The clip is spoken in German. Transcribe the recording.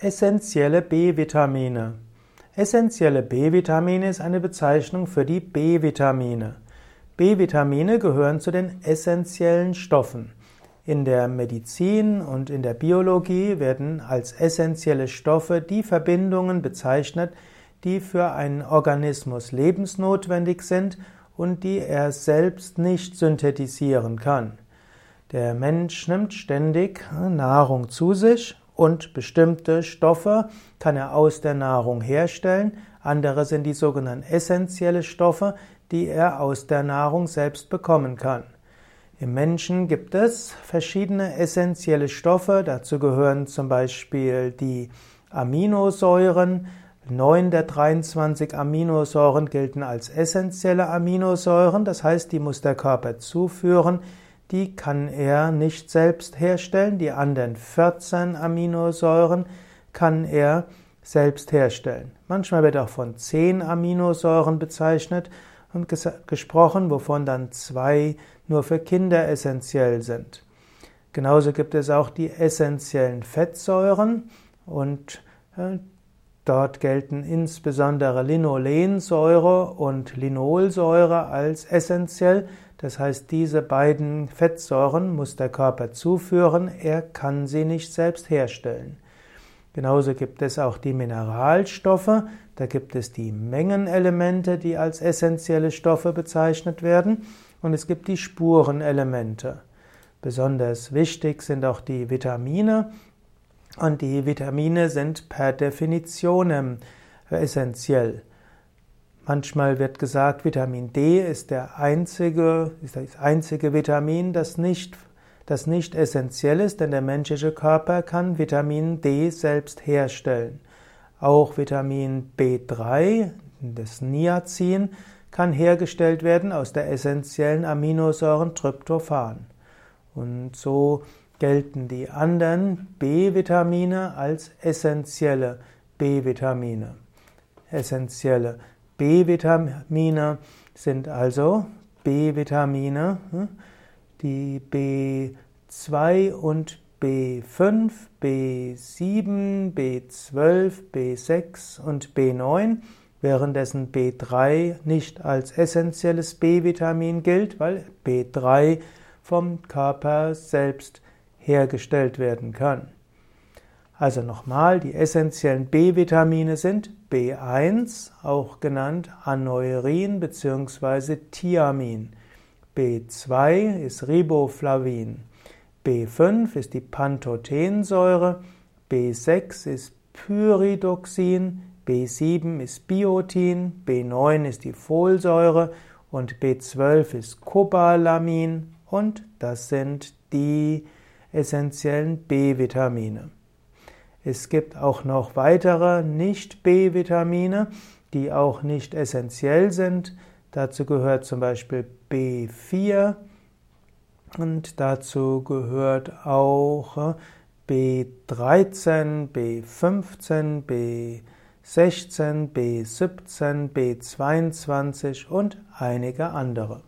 Essentielle B-Vitamine. Essentielle B-Vitamine ist eine Bezeichnung für die B-Vitamine. B-Vitamine gehören zu den essentiellen Stoffen. In der Medizin und in der Biologie werden als essentielle Stoffe die Verbindungen bezeichnet, die für einen Organismus lebensnotwendig sind und die er selbst nicht synthetisieren kann. Der Mensch nimmt ständig Nahrung zu sich und bestimmte Stoffe kann er aus der Nahrung herstellen. Andere sind die sogenannten essentielle Stoffe, die er aus der Nahrung selbst bekommen kann. Im Menschen gibt es verschiedene essentielle Stoffe. Dazu gehören zum Beispiel die Aminosäuren. Neun der 23 Aminosäuren gelten als essentielle Aminosäuren. Das heißt, die muss der Körper zuführen die kann er nicht selbst herstellen. Die anderen 14 Aminosäuren kann er selbst herstellen. Manchmal wird auch von 10 Aminosäuren bezeichnet und ges gesprochen, wovon dann zwei nur für Kinder essentiell sind. Genauso gibt es auch die essentiellen Fettsäuren und äh, dort gelten insbesondere Linolensäure und Linolsäure als essentiell. Das heißt, diese beiden Fettsäuren muss der Körper zuführen, er kann sie nicht selbst herstellen. Genauso gibt es auch die Mineralstoffe, da gibt es die Mengenelemente, die als essentielle Stoffe bezeichnet werden, und es gibt die Spurenelemente. Besonders wichtig sind auch die Vitamine, und die Vitamine sind per Definition essentiell. Manchmal wird gesagt, Vitamin D ist der einzige, ist das einzige Vitamin, das nicht, das nicht essentiell ist, denn der menschliche Körper kann Vitamin D selbst herstellen. Auch Vitamin B3, das Niacin, kann hergestellt werden aus der essentiellen Aminosäuren Tryptophan. Und so gelten die anderen B-Vitamine als essentielle B-Vitamine. Essentielle B-Vitamine sind also B-Vitamine, hm, die B2 und B5, B7, B12, B6 und B9, währenddessen B3 nicht als essentielles B-Vitamin gilt, weil B3 vom Körper selbst hergestellt werden kann. Also nochmal, die essentiellen B-Vitamine sind B1, auch genannt Aneurin bzw. Thiamin. B2 ist Riboflavin. B5 ist die Pantothensäure. B6 ist Pyridoxin. B7 ist Biotin. B9 ist die Folsäure. Und B12 ist Cobalamin. Und das sind die essentiellen B-Vitamine. Es gibt auch noch weitere Nicht-B-Vitamine, die auch nicht essentiell sind. Dazu gehört zum Beispiel B4 und dazu gehört auch B13, B15, B16, B17, B22 und einige andere.